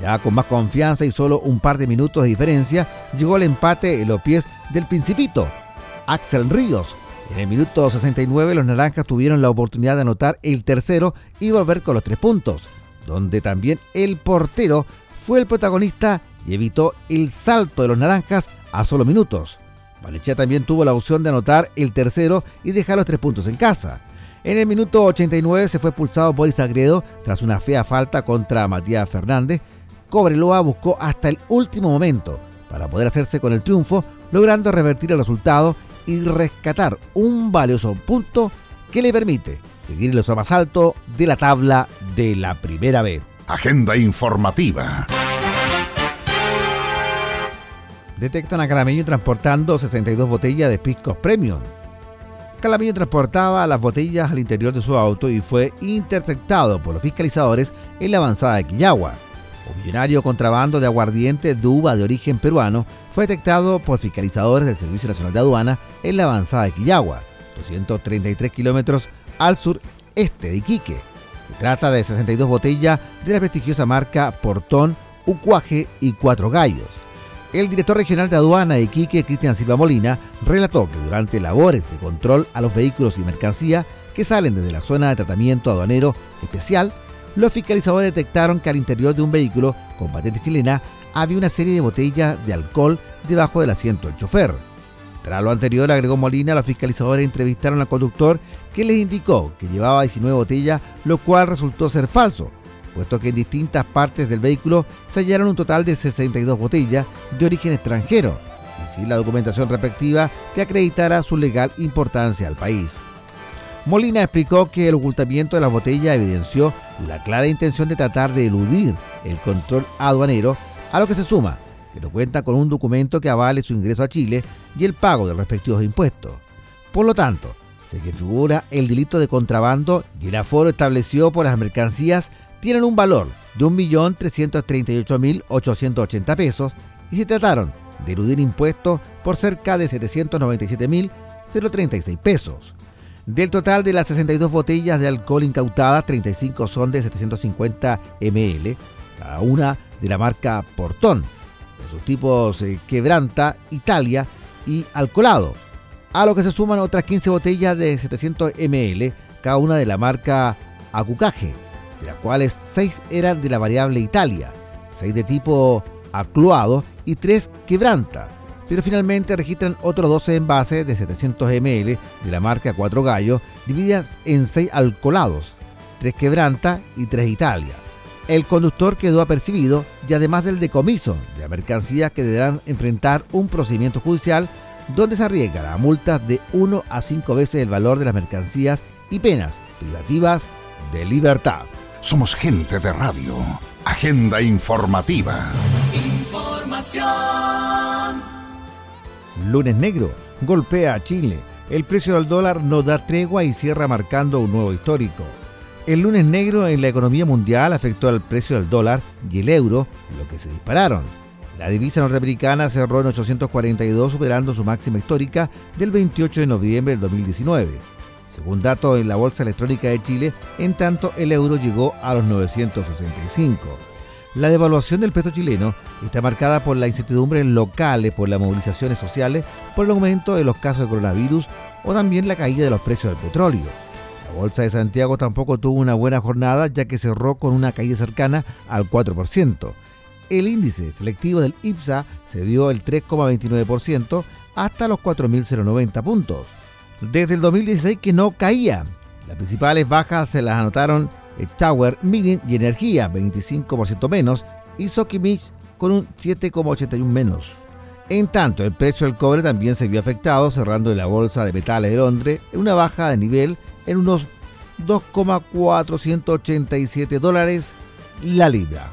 Ya con más confianza y solo un par de minutos de diferencia, llegó el empate en los pies del Principito, Axel Ríos. En el minuto 69 los naranjas tuvieron la oportunidad de anotar el tercero y volver con los tres puntos, donde también el portero fue el protagonista y evitó el salto de los naranjas a solo minutos. Valechea también tuvo la opción de anotar el tercero y dejar los tres puntos en casa. En el minuto 89 se fue expulsado Boris Agredo tras una fea falta contra Matías Fernández. Cobreloa buscó hasta el último momento para poder hacerse con el triunfo, logrando revertir el resultado y rescatar un valioso punto que le permite seguir en lo más alto de la tabla de la primera vez. Agenda informativa. Detectan a Calameño transportando 62 botellas de piscos premium. Calameño transportaba las botellas al interior de su auto y fue interceptado por los fiscalizadores en la avanzada de Quillagua. Un millonario contrabando de aguardiente de uva de origen peruano fue detectado por fiscalizadores del Servicio Nacional de Aduana en la avanzada de Quillagua, 233 kilómetros al sureste de Iquique. Se trata de 62 botellas de la prestigiosa marca Portón, Ucuaje y Cuatro Gallos. El director regional de aduana de Iquique, Cristian Silva Molina, relató que durante labores de control a los vehículos y mercancías que salen desde la zona de tratamiento aduanero especial, los fiscalizadores detectaron que al interior de un vehículo con patente chilena había una serie de botellas de alcohol debajo del asiento del chofer. Tras lo anterior, agregó Molina, los fiscalizadores entrevistaron al conductor que les indicó que llevaba 19 botellas, lo cual resultó ser falso, puesto que en distintas partes del vehículo se hallaron un total de 62 botellas de origen extranjero, y sin la documentación respectiva que acreditara su legal importancia al país. Molina explicó que el ocultamiento de las botellas evidenció la clara intención de tratar de eludir el control aduanero, a lo que se suma que no cuenta con un documento que avale su ingreso a Chile y el pago de respectivos impuestos. Por lo tanto, se configura el delito de contrabando y el aforo establecido por las mercancías tienen un valor de 1.338.880 pesos y se trataron de eludir impuestos por cerca de 797.036 pesos. Del total de las 62 botellas de alcohol incautadas, 35 son de 750 ml, cada una de la marca Portón, de sus tipos eh, Quebranta, Italia y Alcolado, a lo que se suman otras 15 botellas de 700 ml, cada una de la marca Acucaje, de las cuales 6 eran de la variable Italia, 6 de tipo acluado y 3 quebranta, pero finalmente registran otros 12 envases de 700 ml de la marca 4 Gallo, divididas en 6 alcoholados, 3 quebranta y 3 Italia. El conductor quedó apercibido y además del decomiso de mercancías que deberán enfrentar un procedimiento judicial donde se arriesga a multas de 1 a 5 veces el valor de las mercancías y penas privativas de libertad. Somos gente de radio. Agenda informativa. Información. Lunes negro golpea a Chile. El precio del dólar no da tregua y cierra marcando un nuevo histórico. El lunes negro en la economía mundial afectó al precio del dólar y el euro, lo que se dispararon. La divisa norteamericana cerró en 842 superando su máxima histórica del 28 de noviembre del 2019 según datos en la Bolsa Electrónica de Chile, en tanto el euro llegó a los 965. La devaluación del peso chileno está marcada por la incertidumbre locales, por las movilizaciones sociales, por el aumento de los casos de coronavirus o también la caída de los precios del petróleo. La Bolsa de Santiago tampoco tuvo una buena jornada ya que cerró con una caída cercana al 4%. El índice selectivo del IPSA se dio el 3,29% hasta los 4.090 puntos desde el 2016 que no caía. Las principales bajas se las anotaron Tower, Mining y Energía, 25% menos, y Sokimich con un 7,81 menos. En tanto, el precio del cobre también se vio afectado, cerrando en la Bolsa de Metales de Londres en una baja de nivel en unos 2,487 dólares la libra.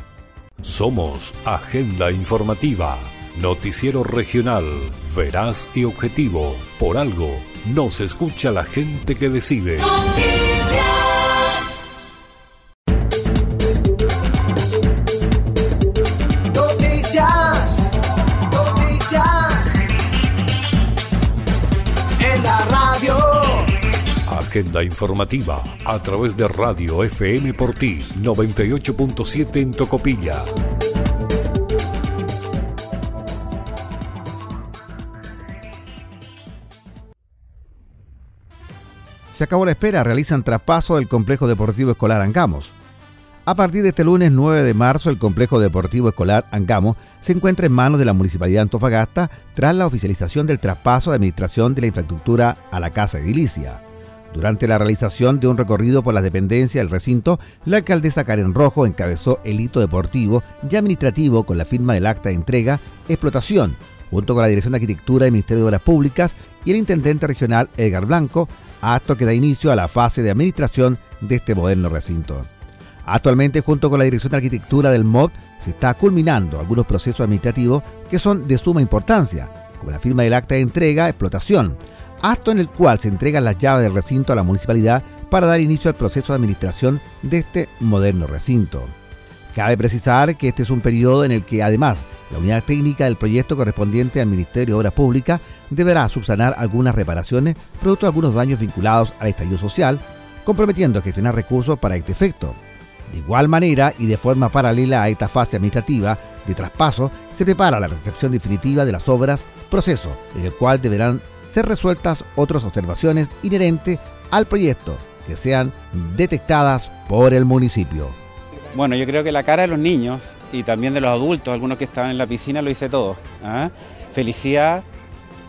Somos Agenda Informativa, Noticiero Regional, Veraz y Objetivo, por algo no se escucha la gente que decide. informativa a través de Radio FM por ti 98.7 en Tocopilla. Se acabó la espera, realizan traspaso del Complejo Deportivo Escolar Angamos. A partir de este lunes 9 de marzo, el Complejo Deportivo Escolar Angamos se encuentra en manos de la Municipalidad de Antofagasta tras la oficialización del traspaso de administración de la infraestructura a la Casa Edilicia. Durante la realización de un recorrido por las dependencias del recinto, la alcaldesa Karen Rojo encabezó el hito deportivo y administrativo con la firma del acta de entrega, explotación, junto con la Dirección de Arquitectura del Ministerio de Obras Públicas y el intendente regional Edgar Blanco, acto que da inicio a la fase de administración de este moderno recinto. Actualmente, junto con la Dirección de Arquitectura del MOD, se está culminando algunos procesos administrativos que son de suma importancia, como la firma del acta de entrega, explotación, acto en el cual se entregan las llaves del recinto a la municipalidad para dar inicio al proceso de administración de este moderno recinto. Cabe precisar que este es un periodo en el que además la unidad técnica del proyecto correspondiente al Ministerio de Obras Públicas deberá subsanar algunas reparaciones producto de algunos daños vinculados al estallido social, comprometiendo a gestionar recursos para este efecto. De igual manera y de forma paralela a esta fase administrativa de traspaso, se prepara la recepción definitiva de las obras, proceso en el cual deberán ser resueltas otras observaciones inherentes al proyecto que sean detectadas por el municipio. Bueno, yo creo que la cara de los niños y también de los adultos, algunos que estaban en la piscina, lo hice todo. ¿ah? Felicidad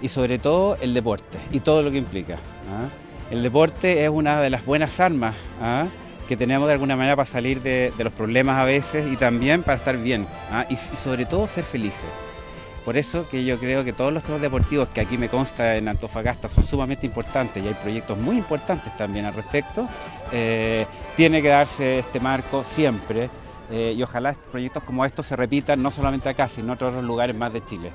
y sobre todo el deporte y todo lo que implica. ¿ah? El deporte es una de las buenas armas ¿ah? que tenemos de alguna manera para salir de, los problemas a veces y también para estar bien y sobre todo ser felices. Por eso que yo creo que todos los temas deportivos que aquí me consta en Antofagasta son sumamente importantes y hay proyectos muy importantes también al respecto. Eh, tiene que darse este marco siempre eh, y ojalá proyectos como estos se repitan no solamente acá, sino en otros lugares más de Chile.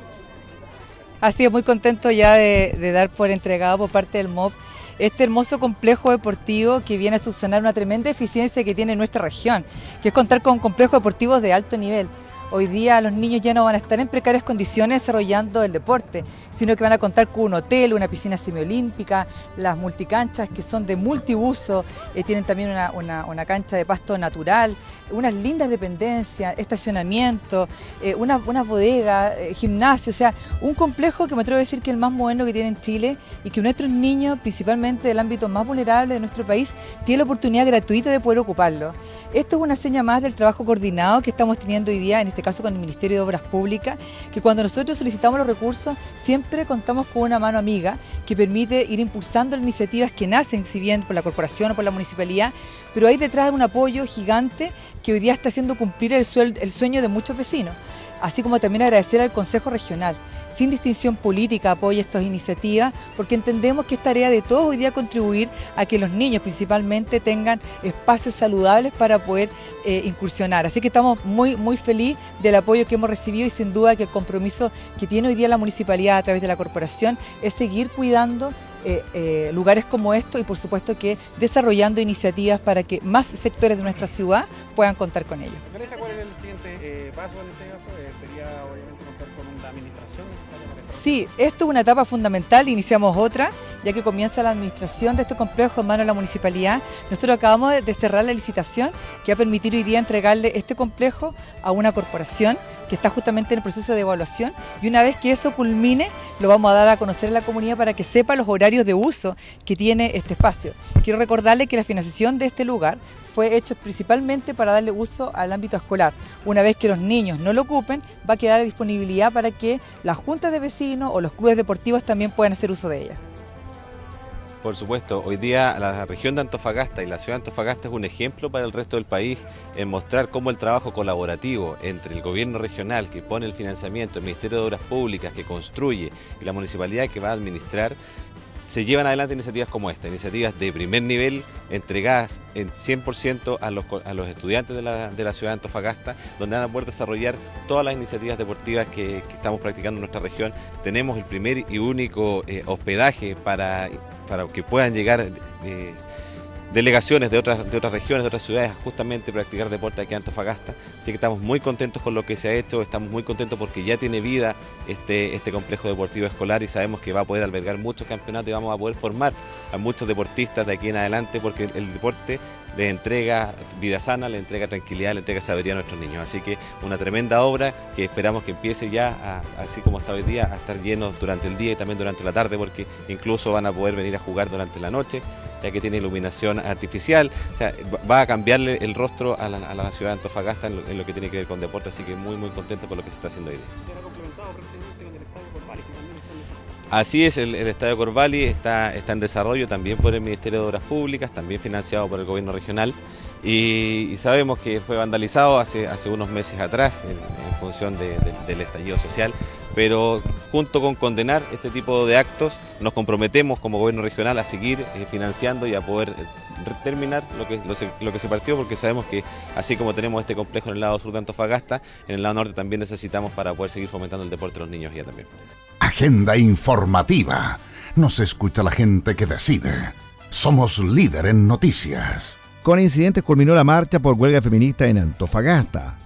Ha sido muy contento ya de, dar por entregado por parte del MOB este hermoso complejo deportivo que viene a subsanar una tremenda eficiencia que tiene nuestra región, que es contar con complejos deportivos de alto nivel. Hoy día los niños ya no van a estar en precarias condiciones desarrollando el deporte, sino que van a contar con un hotel, una piscina semiolímpica, las multicanchas que son de multiuso, eh, tienen también una, una, una, cancha de pasto natural, unas lindas dependencias, estacionamiento, eh, una, una bodega, eh, gimnasio, o sea, un complejo que me atrevo a decir que es el más moderno que tiene en Chile y que nuestros niños, principalmente del ámbito más vulnerable de nuestro país, tienen la oportunidad gratuita de poder ocuparlo. Esto es una seña más del trabajo coordinado que estamos teniendo hoy día en este caso con el Ministerio de Obras Públicas, que cuando nosotros solicitamos los recursos siempre contamos con una mano amiga que permite ir impulsando las iniciativas que nacen, si bien por la corporación o por la municipalidad, pero hay detrás un apoyo gigante que hoy día está haciendo cumplir el, el sueño de muchos vecinos, así como también agradecer al Consejo Regional sin distinción política apoya estas iniciativas porque entendemos que es tarea de todos hoy día contribuir a que los niños principalmente tengan espacios saludables para poder eh, incursionar. Así que estamos muy, muy felices del apoyo que hemos recibido y sin duda que el compromiso que tiene hoy día la municipalidad a través de la corporación es seguir cuidando eh, eh, lugares como estos y por supuesto que desarrollando iniciativas para que más sectores de nuestra ciudad puedan contar con ellos. ¿Cuál es el siguiente paso Sí, esto es una etapa fundamental, iniciamos otra, ya que comienza la administración de este complejo en manos de la municipalidad. Nosotros acabamos de cerrar la licitación que va a permitir hoy día entregarle este complejo a una corporación que está justamente en el proceso de evaluación y una vez que eso culmine lo vamos a dar a conocer a la comunidad para que sepa los horarios de uso que tiene este espacio. Quiero recordarle que la financiación de este lugar fue hecho principalmente para darle uso al ámbito escolar. Una vez que los niños no lo ocupen, va a quedar a disponibilidad para que las juntas de vecinos o los clubes deportivos también puedan hacer uso de ella. Por supuesto, hoy día la región de Antofagasta y la ciudad de Antofagasta es un ejemplo para el resto del país en mostrar cómo el trabajo colaborativo entre el gobierno regional que pone el financiamiento, el Ministerio de Obras Públicas que construye y la municipalidad que va a administrar se llevan adelante iniciativas como esta, iniciativas de primer nivel entregadas en 100% a los, a los estudiantes de la, de la, ciudad de Antofagasta, donde van a poder desarrollar todas las iniciativas deportivas que, estamos practicando en nuestra región. Tenemos el primer y único eh, hospedaje para, para que puedan llegar eh, delegaciones de otras, de otras regiones, de otras ciudades, justamente practicar deporte aquí en Antofagasta. Así que estamos muy contentos con lo que se ha hecho, estamos muy contentos porque ya tiene vida este, este complejo deportivo escolar y sabemos que va a poder albergar muchos campeonatos y vamos a poder formar a muchos deportistas de aquí en adelante porque el deporte le entrega vida sana, le entrega tranquilidad, le entrega sabiduría a nuestros niños. Así que una tremenda obra que esperamos que empiece ya, así como está hoy día, a estar llenos durante el día y también durante la tarde porque incluso van a poder venir a jugar durante la noche ya que tiene iluminación artificial, o sea, va a cambiarle el rostro a la, a la ciudad de Antofagasta en lo, en lo que tiene que ver con deporte, así que muy muy contento por lo que se está haciendo hoy día. Así es, el, el Estadio Corvali está, está en desarrollo también por el Ministerio de Obras Públicas, también financiado por el gobierno regional y, y sabemos que fue vandalizado hace, hace unos meses atrás en, en función de- de- del estallido social, pero junto con condenar este tipo de actos nos comprometemos como gobierno regional a seguir eh, financiando y a poder eh, terminar lo que, lo, se- lo que se partió porque sabemos que así como tenemos este complejo en el lado sur de Antofagasta, en el lado norte también necesitamos para poder seguir fomentando el deporte de los niños ya también. Agenda informativa. Nos escucha la gente que decide. Somos líder en noticias. Con incidentes culminó la marcha por huelga feminista en Antofagasta.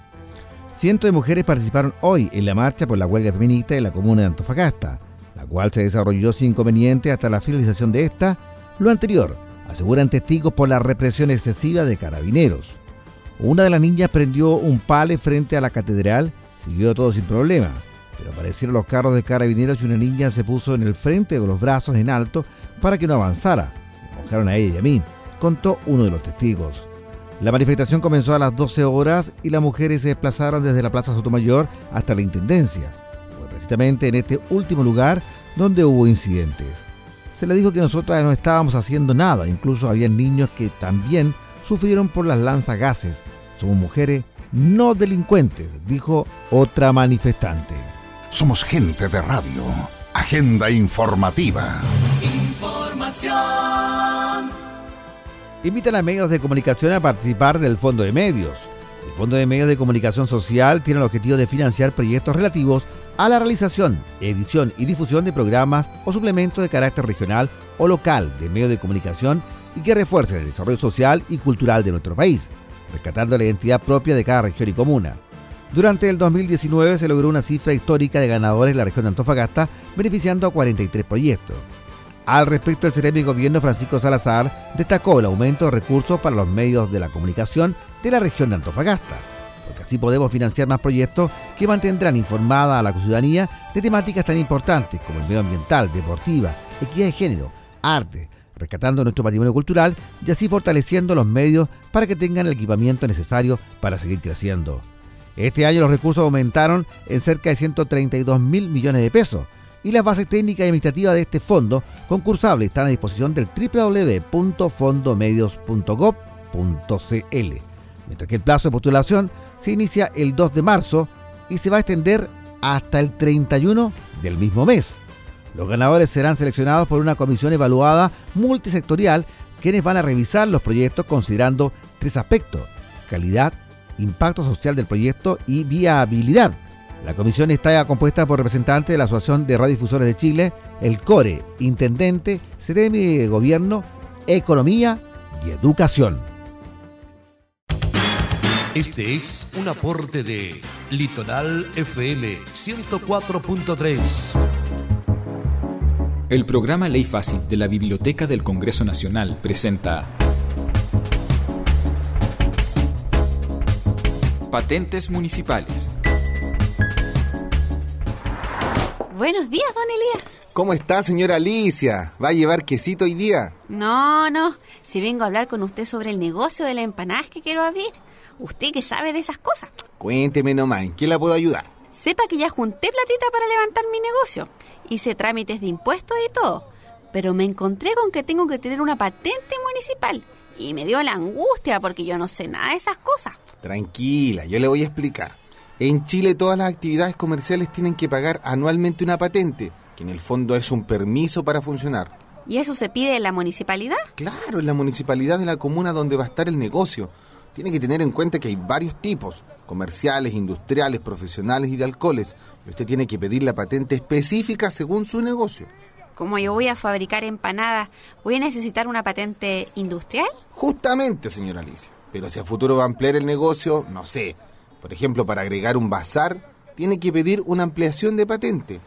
Cientos de mujeres participaron hoy en la marcha por la huelga feminista en la comuna de Antofagasta, la cual se desarrolló sin inconveniente hasta la finalización de esta. Lo anterior, aseguran testigos por la represión excesiva de carabineros. Una de las niñas prendió un pale frente a la catedral, siguió todo sin problema, pero aparecieron los carros de carabineros y una niña se puso en el frente con los brazos en alto para que no avanzara. Me mojaron a ella y a mí, contó uno de los testigos. La manifestación comenzó a las 12 horas y las mujeres se desplazaron desde la Plaza Sotomayor hasta la Intendencia. Fue precisamente en este último lugar donde hubo incidentes. Se le dijo que nosotras no estábamos haciendo nada, incluso había niños que también sufrieron por las lanzagases. Somos mujeres no delincuentes, dijo otra manifestante. Somos gente de radio. Agenda informativa. Información. Invitan a medios de comunicación a participar del Fondo de Medios. El Fondo de Medios de Comunicación Social tiene el objetivo de financiar proyectos relativos a la realización, edición y difusión de programas o suplementos de carácter regional o local de medios de comunicación y que refuercen el desarrollo social y cultural de nuestro país, rescatando la identidad propia de cada región y comuna. Durante el 2019 se logró una cifra histórica de ganadores en la región de Antofagasta, beneficiando a 43 proyectos. Al respecto, el Ceremi Gobierno Francisco Salazar destacó el aumento de recursos para los medios de la comunicación de la región de Antofagasta, porque así podemos financiar más proyectos que mantendrán informada a la ciudadanía de temáticas tan importantes como el medio ambiental, deportiva, equidad de género, arte, rescatando nuestro patrimonio cultural y así fortaleciendo los medios para que tengan el equipamiento necesario para seguir creciendo. Este año los recursos aumentaron en cerca de 132 mil millones de pesos y las bases técnicas y administrativas de este fondo concursable están a disposición del www.fondomedios.gov.cl. Mientras que el plazo de postulación se inicia el 2 de marzo y se va a extender hasta el 31 del mismo mes. Los ganadores serán seleccionados por una comisión evaluada multisectorial quienes van a revisar los proyectos considerando tres aspectos, calidad, impacto social del proyecto y viabilidad. La comisión está compuesta por representantes de la Asociación de Radiodifusores de Chile, el CORE, Intendente, Ceremi de Gobierno, Economía y Educación. Este es un aporte de Litoral FM 104.3. El programa Ley Fácil de la Biblioteca del Congreso Nacional presenta Patentes Municipales. Buenos días, don Elías. ¿Cómo está, señora Alicia? ¿Va a llevar quesito hoy día? No, no. Si vengo a hablar con usted sobre el negocio de la empanada que quiero abrir. Usted que sabe de esas cosas. Cuénteme nomás, ¿en qué la puedo ayudar? Sepa que ya junté platita para levantar mi negocio. Hice trámites de impuestos y todo. Pero me encontré con que tengo que tener una patente municipal. Y me dio la angustia porque yo no sé nada de esas cosas. Tranquila, yo le voy a explicar. En Chile todas las actividades comerciales tienen que pagar anualmente una patente, que en el fondo es un permiso para funcionar. ¿Y eso se pide en la municipalidad? Claro, en la municipalidad de la comuna donde va a estar el negocio. Tiene que tener en cuenta que hay varios tipos, comerciales, industriales, profesionales y de alcoholes. Y usted tiene que pedir la patente específica según su negocio. Como yo voy a fabricar empanadas, ¿voy a necesitar una patente industrial? Justamente, señora Alicia. Pero si a futuro va a ampliar el negocio, no sé. Por ejemplo, para agregar un bazar, tiene que pedir una ampliación de patente.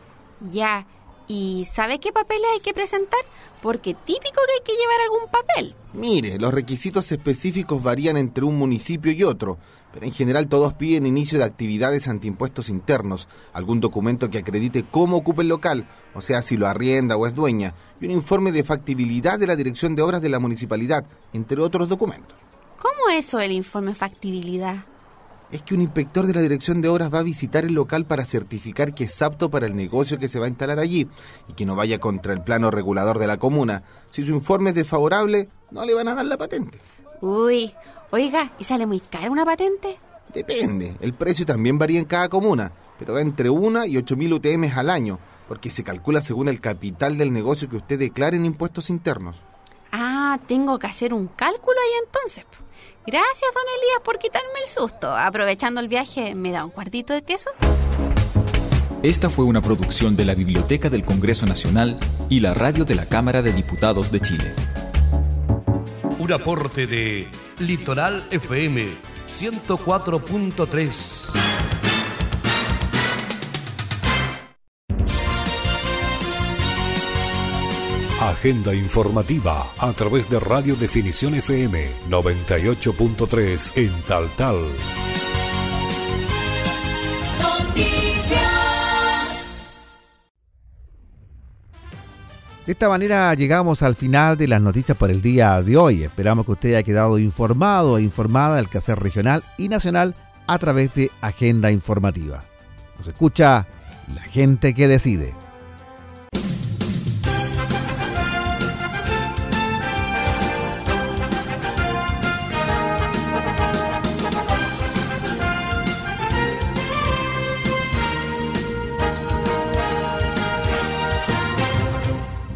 Ya. ¿Y sabe qué papeles hay que presentar? Porque típico que hay que llevar algún papel. Mire, los requisitos específicos varían entre un municipio y otro, pero en general todos piden inicio de actividades antiimpuestos internos, algún documento que acredite cómo ocupa el local, o sea, si lo arrienda o es dueña, y un informe de factibilidad de la Dirección de Obras de la Municipalidad, entre otros documentos. ¿Cómo eso el informe factibilidad? Es que un inspector de la Dirección de Obras va a visitar el local para certificar que es apto para el negocio que se va a instalar allí y que no vaya contra el plano regulador de la comuna. Si su informe es desfavorable, no le van a dar la patente. Uy, oiga, ¿y sale muy cara una patente? Depende, el precio también varía en cada comuna, pero va entre 1 y 8 mil UTM al año, porque se calcula según el capital del negocio que usted declare en impuestos internos. Ah, tengo que hacer un cálculo ahí entonces. Gracias, don Elías, por quitarme el susto. Aprovechando el viaje, ¿me da un cuartito de queso? Esta fue una producción de la Biblioteca del Congreso Nacional y la Radio de la Cámara de Diputados de Chile. Un aporte de Litoral FM 104.3. Agenda informativa a través de Radio Definición FM 98.3 en Tal Tal. De esta manera llegamos al final de las noticias por el día de hoy. Esperamos que usted haya quedado informado e informada del quehacer regional y nacional a través de Agenda Informativa. Nos escucha la gente que decide.